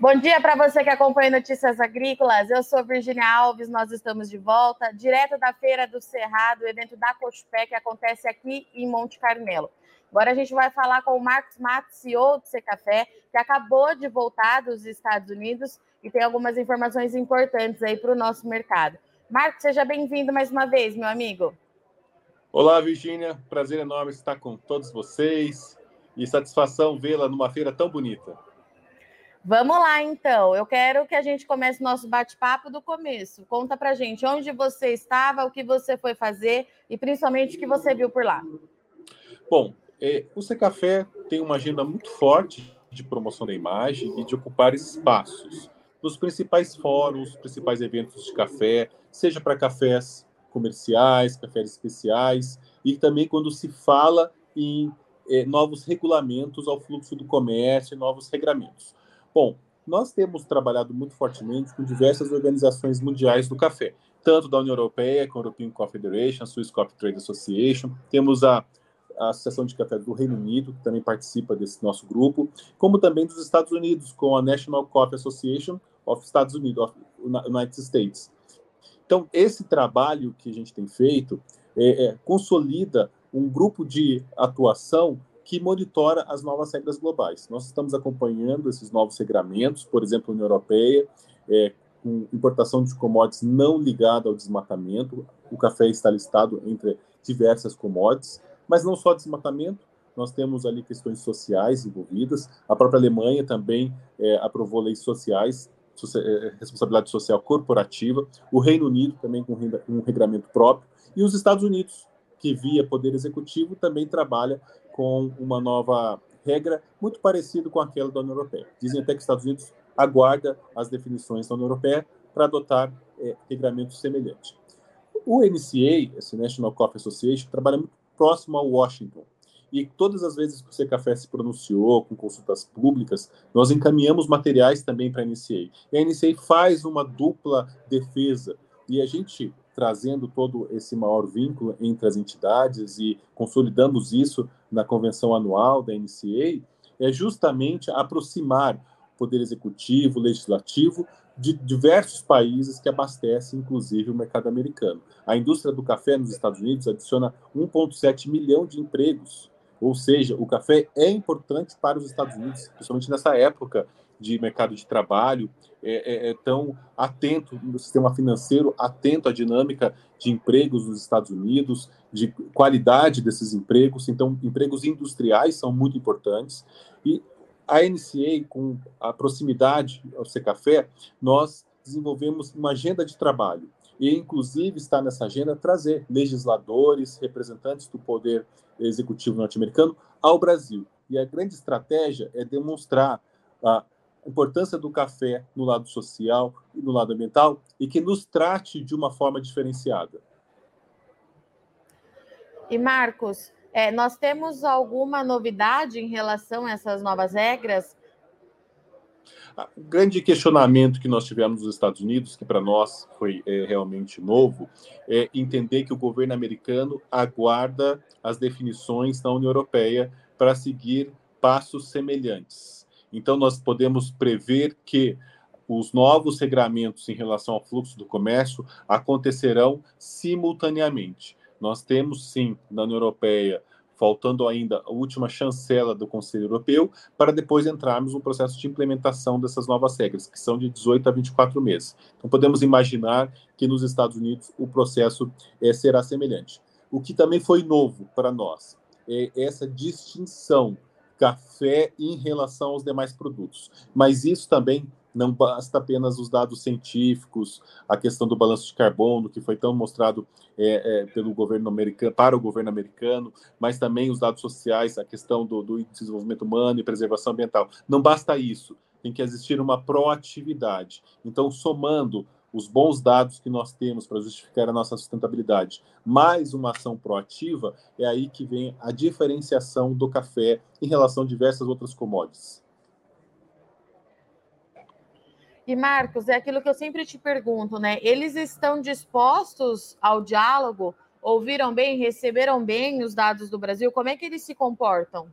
Bom dia para você que acompanha Notícias Agrícolas. Eu sou Virginia Alves, nós estamos de volta, direto da Feira do Cerrado, o evento da Cochupé, que acontece aqui em Monte Carmelo. Agora a gente vai falar com o Marcos Matos, CEO do Secafé, que acabou de voltar dos Estados Unidos e tem algumas informações importantes aí para o nosso mercado. Marcos, seja bem-vindo mais uma vez, meu amigo. Olá, Virginia. Prazer enorme estar com todos vocês e satisfação vê-la numa feira tão bonita. Vamos lá, então. Eu quero que a gente comece nosso bate-papo do começo. Conta pra gente onde você estava, o que você foi fazer e principalmente o que você viu por lá. Bom, é, o Secafé tem uma agenda muito forte de promoção da imagem e de ocupar espaços nos principais fóruns, principais eventos de café, seja para cafés comerciais, cafés especiais, e também quando se fala em é, novos regulamentos ao fluxo do comércio, novos regramentos. Bom, nós temos trabalhado muito fortemente com diversas organizações mundiais do café, tanto da União Europeia, com a European Coffee Federation, a Swiss Coffee Trade Association, temos a, a Associação de Café do Reino Unido, que também participa desse nosso grupo, como também dos Estados Unidos, com a National Coffee Association of Estados Unidos, of United States. Então, esse trabalho que a gente tem feito é, é, consolida um grupo de atuação que monitora as novas regras globais. Nós estamos acompanhando esses novos regramentos, por exemplo, a União Europeia, é, com importação de commodities não ligada ao desmatamento. O café está listado entre diversas commodities, mas não só desmatamento, nós temos ali questões sociais envolvidas. A própria Alemanha também é, aprovou leis sociais, é, responsabilidade social corporativa. O Reino Unido também com um regramento próprio. E os Estados Unidos, que via Poder Executivo também trabalha com uma nova regra muito parecida com aquela da União Europeia. Dizem até que os Estados Unidos aguarda as definições da União Europeia para adotar é, regramentos semelhantes. O NCA, esse National Coffee Association, trabalha muito próximo a Washington. E todas as vezes que o Secafé se pronunciou com consultas públicas, nós encaminhamos materiais também para a NCA. E a NCA faz uma dupla defesa. E a gente trazendo todo esse maior vínculo entre as entidades e consolidamos isso na convenção anual da NCA, é justamente aproximar o poder executivo, legislativo de diversos países que abastecem, inclusive, o mercado americano. A indústria do café nos Estados Unidos adiciona 1,7 milhão de empregos, ou seja, o café é importante para os Estados Unidos, principalmente nessa época de mercado de trabalho, é, é, é, tão atento no sistema financeiro, atento à dinâmica de empregos nos Estados Unidos, de qualidade desses empregos. Então, empregos industriais são muito importantes. E a NCA, com a proximidade ao Secafé, nós desenvolvemos uma agenda de trabalho. E, inclusive, está nessa agenda trazer legisladores, representantes do poder executivo norte-americano ao Brasil. E a grande estratégia é demonstrar a importância do café no lado social e no lado ambiental e que nos trate de uma forma diferenciada. E Marcos, é, nós temos alguma novidade em relação a essas novas regras? O grande questionamento que nós tivemos nos Estados Unidos, que para nós foi é, realmente novo, é entender que o governo americano aguarda as definições da União Europeia para seguir passos semelhantes. Então, nós podemos prever que os novos regramentos em relação ao fluxo do comércio acontecerão simultaneamente. Nós temos, sim, na União Europeia, faltando ainda a última chancela do Conselho Europeu, para depois entrarmos no processo de implementação dessas novas regras, que são de 18 a 24 meses. Então, podemos imaginar que nos Estados Unidos o processo é, será semelhante. O que também foi novo para nós é essa distinção café em relação aos demais produtos. Mas isso também não basta apenas os dados científicos, a questão do balanço de carbono, que foi tão mostrado é, é, pelo governo americano, para o governo americano, mas também os dados sociais, a questão do, do desenvolvimento humano e preservação ambiental. Não basta isso, tem que existir uma proatividade. Então, somando os bons dados que nós temos para justificar a nossa sustentabilidade, mais uma ação proativa, é aí que vem a diferenciação do café em relação a diversas outras commodities. E Marcos, é aquilo que eu sempre te pergunto, né? Eles estão dispostos ao diálogo? Ouviram bem, receberam bem os dados do Brasil? Como é que eles se comportam?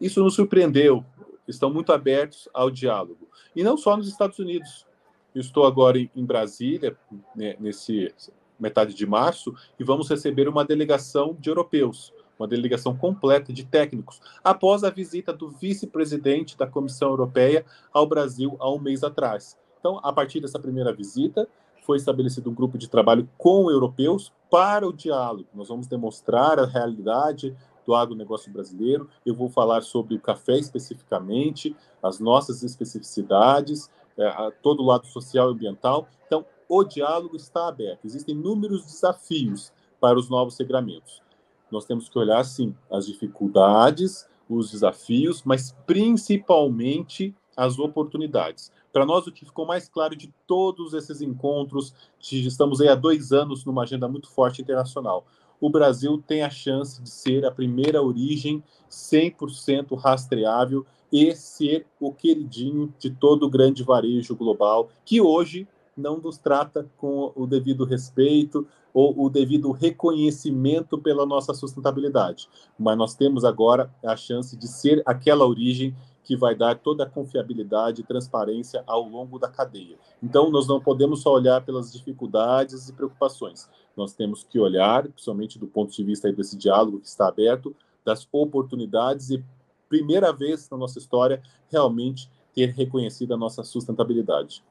Isso nos surpreendeu estão muito abertos ao diálogo. E não só nos Estados Unidos. Eu estou agora em Brasília, né, nesse metade de março, e vamos receber uma delegação de europeus, uma delegação completa de técnicos, após a visita do vice-presidente da Comissão Europeia ao Brasil há um mês atrás. Então, a partir dessa primeira visita, foi estabelecido um grupo de trabalho com europeus para o diálogo. Nós vamos demonstrar a realidade do agronegócio brasileiro. Eu vou falar sobre o café especificamente, as nossas especificidades, é, todo o lado social e ambiental. Então, o diálogo está aberto. Existem inúmeros desafios para os novos regramentos. Nós temos que olhar, sim, as dificuldades, os desafios, mas principalmente as oportunidades. Para nós, o que ficou mais claro de todos esses encontros, estamos aí há dois anos numa agenda muito forte internacional. O Brasil tem a chance de ser a primeira origem 100% rastreável e ser o queridinho de todo o grande varejo global, que hoje não nos trata com o devido respeito ou o devido reconhecimento pela nossa sustentabilidade. Mas nós temos agora a chance de ser aquela origem que vai dar toda a confiabilidade e transparência ao longo da cadeia. Então, nós não podemos só olhar pelas dificuldades e preocupações. Nós temos que olhar, principalmente do ponto de vista desse diálogo que está aberto, das oportunidades e, primeira vez na nossa história, realmente ter reconhecido a nossa sustentabilidade.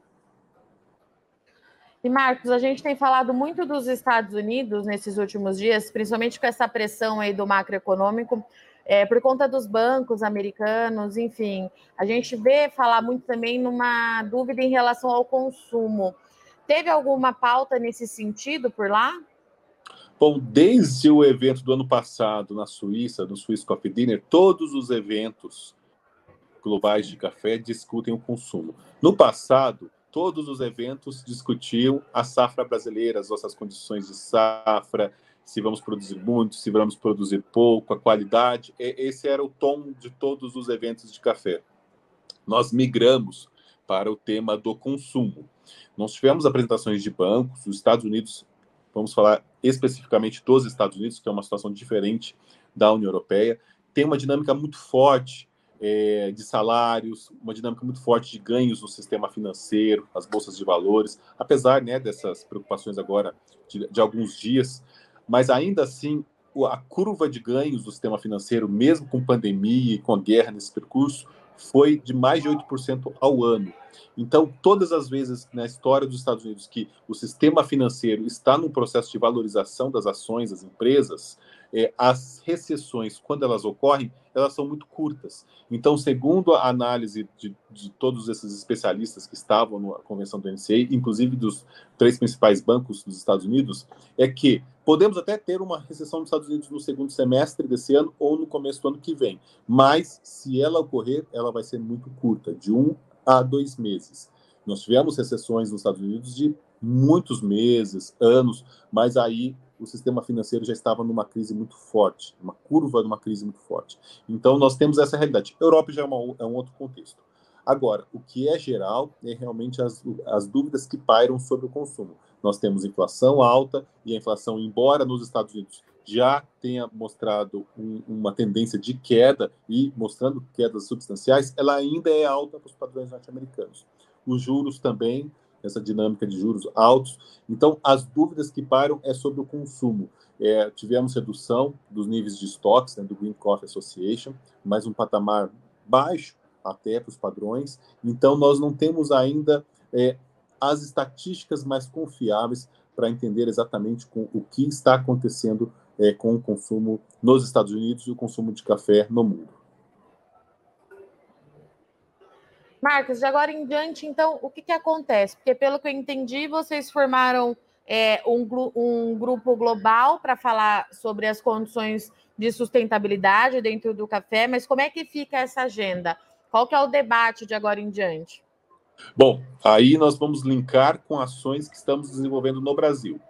E Marcos, a gente tem falado muito dos Estados Unidos nesses últimos dias, principalmente com essa pressão aí do macroeconômico, é, por conta dos bancos americanos, enfim. A gente vê falar muito também numa dúvida em relação ao consumo. Teve alguma pauta nesse sentido por lá? Bom, desde o evento do ano passado na Suíça, no Swiss Coffee Dinner, todos os eventos globais de café discutem o consumo. No passado, todos os eventos discutiam a safra brasileira, as nossas condições de safra, se vamos produzir muito, se vamos produzir pouco, a qualidade. Esse era o tom de todos os eventos de café. Nós migramos para o tema do consumo. Nós tivemos apresentações de bancos, os Estados Unidos, vamos falar especificamente dos Estados Unidos, que é uma situação diferente da União Europeia, tem uma dinâmica muito forte é, de salários, uma dinâmica muito forte de ganhos no sistema financeiro, as bolsas de valores, apesar né, dessas preocupações agora de, de alguns dias, mas ainda assim a curva de ganhos do sistema financeiro, mesmo com pandemia e com a guerra nesse percurso, foi de mais de 8% ao ano. Então, todas as vezes na história dos Estados Unidos que o sistema financeiro está num processo de valorização das ações das empresas, é, as recessões, quando elas ocorrem, elas são muito curtas. Então, segundo a análise de, de todos esses especialistas que estavam na convenção do NCA, inclusive dos três principais bancos dos Estados Unidos, é que podemos até ter uma recessão nos Estados Unidos no segundo semestre desse ano ou no começo do ano que vem, mas se ela ocorrer, ela vai ser muito curta, de um a dois meses. Nós tivemos recessões nos Estados Unidos de muitos meses, anos, mas aí o sistema financeiro já estava numa crise muito forte, uma curva de uma crise muito forte. Então, nós temos essa realidade. Europa já é, uma, é um outro contexto. Agora, o que é geral é realmente as, as dúvidas que pairam sobre o consumo. Nós temos inflação alta e a inflação, embora nos Estados Unidos já tenha mostrado um, uma tendência de queda e mostrando quedas substanciais, ela ainda é alta para os padrões norte-americanos. Os juros também essa dinâmica de juros altos. Então, as dúvidas que param é sobre o consumo. É, tivemos redução dos níveis de estoques né, do Green Coffee Association, mais um patamar baixo até para os padrões. Então, nós não temos ainda é, as estatísticas mais confiáveis para entender exatamente com, o que está acontecendo é, com o consumo nos Estados Unidos e o consumo de café no mundo. Marcos, de agora em diante, então, o que, que acontece? Porque, pelo que eu entendi, vocês formaram é, um, um grupo global para falar sobre as condições de sustentabilidade dentro do café, mas como é que fica essa agenda? Qual que é o debate de agora em diante? Bom, aí nós vamos linkar com ações que estamos desenvolvendo no Brasil.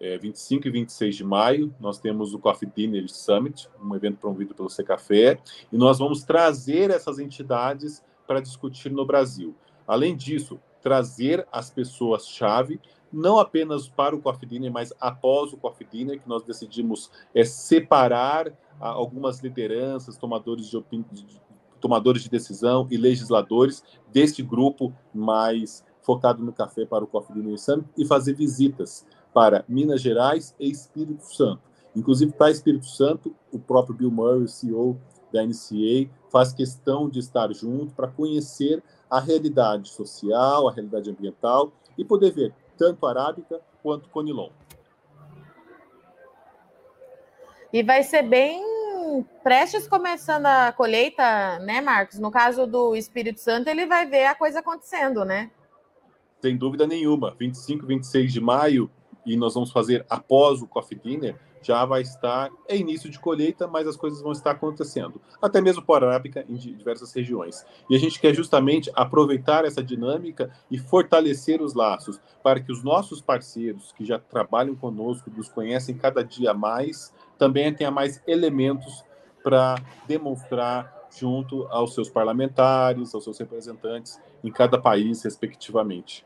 É, 25 e 26 de maio, nós temos o Coffee Dinner Summit, um evento promovido pelo Secafé, e nós vamos trazer essas entidades para discutir no Brasil. Além disso, trazer as pessoas-chave, não apenas para o Coffee Dinner, mas após o Coffee Dinner, que nós decidimos é, separar algumas lideranças, tomadores de, tomadores de decisão e legisladores deste grupo mais focado no café para o Coffee Dinner Summit e fazer visitas para Minas Gerais e Espírito Santo. Inclusive, para Espírito Santo, o próprio Bill Murray, o CEO da NCA, faz questão de estar junto para conhecer a realidade social, a realidade ambiental e poder ver tanto arábica quanto conilon. E vai ser bem prestes começando a colheita, né, Marcos? No caso do Espírito Santo, ele vai ver a coisa acontecendo, né? Sem dúvida nenhuma. 25, 26 de maio, e nós vamos fazer após o Coffee Dinner, já vai estar, é início de colheita, mas as coisas vão estar acontecendo, até mesmo por arábica em diversas regiões. E a gente quer justamente aproveitar essa dinâmica e fortalecer os laços, para que os nossos parceiros que já trabalham conosco, nos conhecem cada dia mais, também tenha mais elementos para demonstrar junto aos seus parlamentares, aos seus representantes em cada país, respectivamente.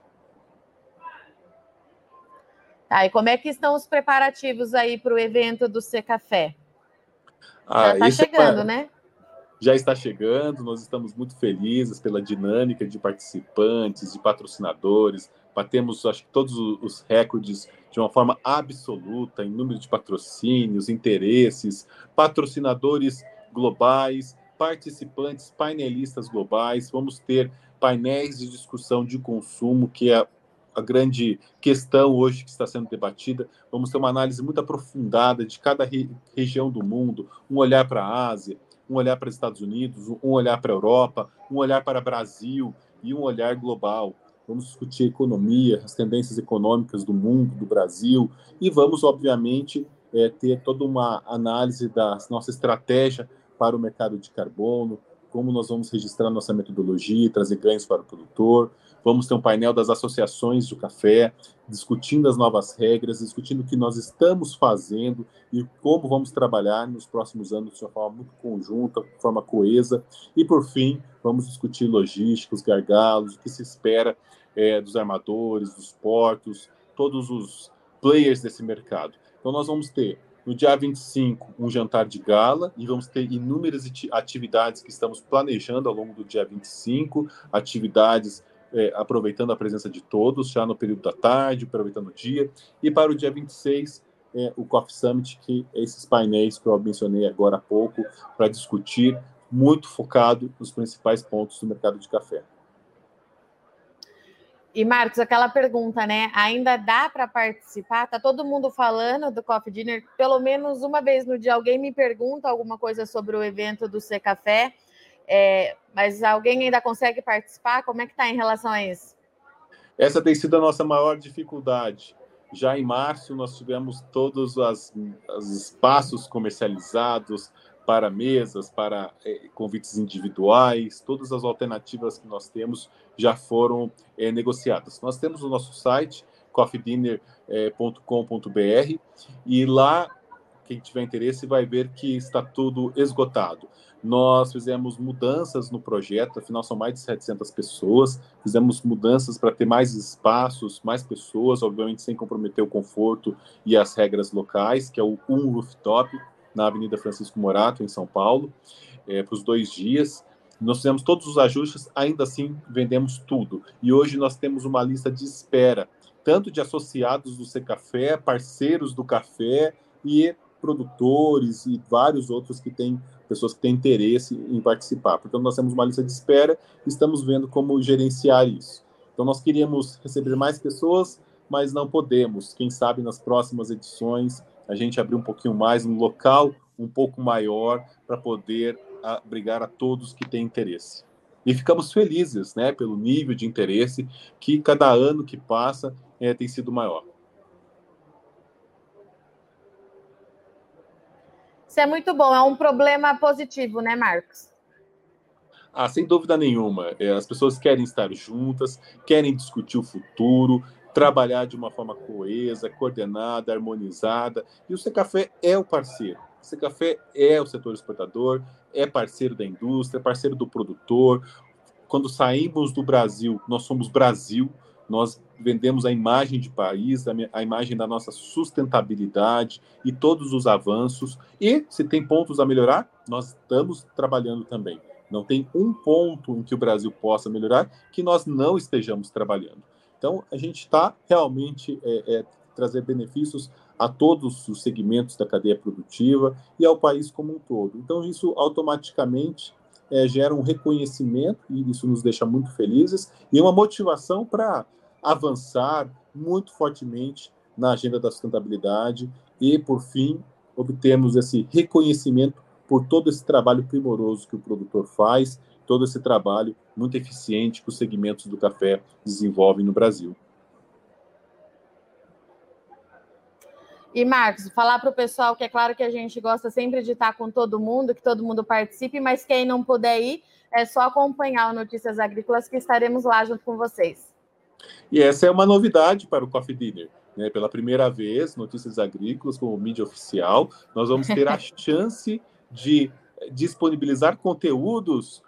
Tá, e como é que estão os preparativos aí para o evento do C Café? Ah, Já está chegando, é... né? Já está chegando, nós estamos muito felizes pela dinâmica de participantes, de patrocinadores. Batemos, acho que, todos os recordes de uma forma absoluta em número de patrocínios, interesses, patrocinadores globais, participantes, painelistas globais. Vamos ter painéis de discussão de consumo, que é a grande questão hoje que está sendo debatida. Vamos ter uma análise muito aprofundada de cada re região do mundo, um olhar para a Ásia, um olhar para os Estados Unidos, um olhar para a Europa, um olhar para o Brasil e um olhar global. Vamos discutir economia, as tendências econômicas do mundo, do Brasil, e vamos, obviamente, é, ter toda uma análise da nossa estratégia para o mercado de carbono, como nós vamos registrar nossa metodologia, trazer ganhos para o produtor, Vamos ter um painel das associações de café, discutindo as novas regras, discutindo o que nós estamos fazendo e como vamos trabalhar nos próximos anos de uma forma muito conjunta, de forma coesa. E, por fim, vamos discutir logística, os gargalos, o que se espera é, dos armadores, dos portos, todos os players desse mercado. Então, nós vamos ter no dia 25, um jantar de gala e vamos ter inúmeras atividades que estamos planejando ao longo do dia 25, atividades é, aproveitando a presença de todos, já no período da tarde, aproveitando o dia. E para o dia 26, é, o Coffee Summit, que é esses painéis que eu mencionei agora há pouco, para discutir, muito focado nos principais pontos do mercado de café. E Marcos, aquela pergunta, né? Ainda dá para participar? Tá todo mundo falando do Coffee Dinner? Pelo menos uma vez no dia alguém me pergunta alguma coisa sobre o evento do C Café. É, mas alguém ainda consegue participar? Como é que está em relação a isso? Essa tem sido a nossa maior dificuldade. Já em março, nós tivemos todos as, os espaços comercializados para mesas, para é, convites individuais, todas as alternativas que nós temos já foram é, negociadas. Nós temos o nosso site, coffeedinner.com.br, e lá, quem tiver interesse vai ver que está tudo esgotado. Nós fizemos mudanças no projeto, afinal são mais de 700 pessoas. Fizemos mudanças para ter mais espaços, mais pessoas, obviamente sem comprometer o conforto e as regras locais, que é o Um Rooftop, na Avenida Francisco Morato, em São Paulo, é, para os dois dias. Nós fizemos todos os ajustes, ainda assim vendemos tudo. E hoje nós temos uma lista de espera, tanto de associados do C Café, parceiros do café e produtores e vários outros que têm pessoas que têm interesse em participar. Portanto, nós temos uma lista de espera e estamos vendo como gerenciar isso. Então, nós queríamos receber mais pessoas, mas não podemos. Quem sabe nas próximas edições a gente abrir um pouquinho mais, um local um pouco maior para poder abrigar a todos que têm interesse. E ficamos felizes né, pelo nível de interesse que cada ano que passa é, tem sido maior. Isso é muito bom, é um problema positivo, né, Marcos? Ah, sem dúvida nenhuma. É, as pessoas querem estar juntas, querem discutir o futuro, trabalhar de uma forma coesa, coordenada, harmonizada. E o Secafé é o parceiro. O Secafé é o setor exportador, é parceiro da indústria, parceiro do produtor. Quando saímos do Brasil, nós somos Brasil, nós vendemos a imagem de país, a, imagem da nossa sustentabilidade e todos os avanços. E se tem pontos a melhorar, nós estamos trabalhando também. Não tem um ponto em que o Brasil possa melhorar que nós não estejamos trabalhando. Então, a gente está realmente é, é, trazer benefícios a todos os segmentos da cadeia produtiva e ao país como um todo. Então, isso automaticamente é, gera um reconhecimento, e isso nos deixa muito felizes, e uma motivação para avançar muito fortemente na agenda da sustentabilidade e, por fim, obtermos esse reconhecimento por todo esse trabalho primoroso que o produtor faz, todo esse trabalho muito eficiente que os segmentos do café desenvolvem no Brasil. E, Marcos, falar para o pessoal que é claro que a gente gosta sempre de estar com todo mundo, que todo mundo participe, mas quem não puder ir, é só acompanhar o Notícias Agrícolas que estaremos lá junto com vocês. E essa é uma novidade para o Coffee Dinner. Né? Pela primeira vez, Notícias Agrícolas como mídia oficial, nós vamos ter a chance de disponibilizar conteúdos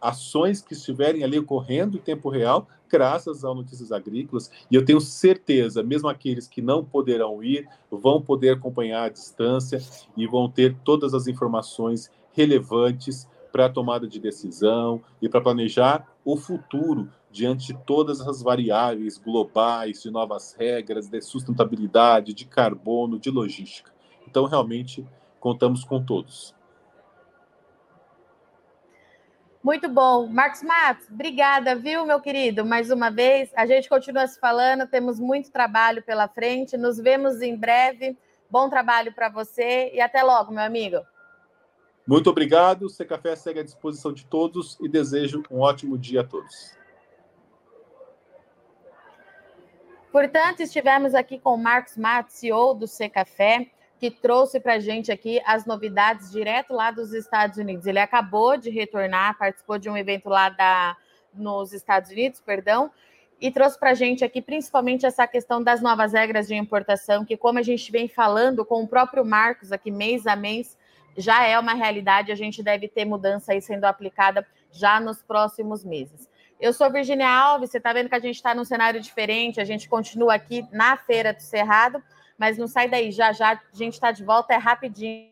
ações que estiverem ali ocorrendo em tempo real, graças ao Notícias Agrícolas. E eu tenho certeza, mesmo aqueles que não poderão ir, vão poder acompanhar à distância e vão ter todas as informações relevantes para a tomada de decisão e para planejar o futuro diante de todas as variáveis globais, de novas regras, de sustentabilidade, de carbono, de logística. Então, realmente, contamos com todos. Muito bom. Marcos Matos, obrigada, viu, meu querido? Mais uma vez, a gente continua se falando, temos muito trabalho pela frente. Nos vemos em breve. Bom trabalho para você e até logo, meu amigo. Muito obrigado. O Café segue à disposição de todos e desejo um ótimo dia a todos. Portanto, estivemos aqui com o Marcos Matos, CEO do Café que trouxe para a gente aqui as novidades direto lá dos Estados Unidos. Ele acabou de retornar, participou de um evento lá da, nos Estados Unidos, perdão, e trouxe para a gente aqui principalmente essa questão das novas regras de importação, que como a gente vem falando com o próprio Marcos aqui mês a mês, já é uma realidade, a gente deve ter mudança aí sendo aplicada já nos próximos meses. Eu sou Virginia Alves, você está vendo que a gente está num cenário diferente, a gente continua aqui na Feira do Cerrado, mas não sai daí, já já a gente está de volta, é rapidinho.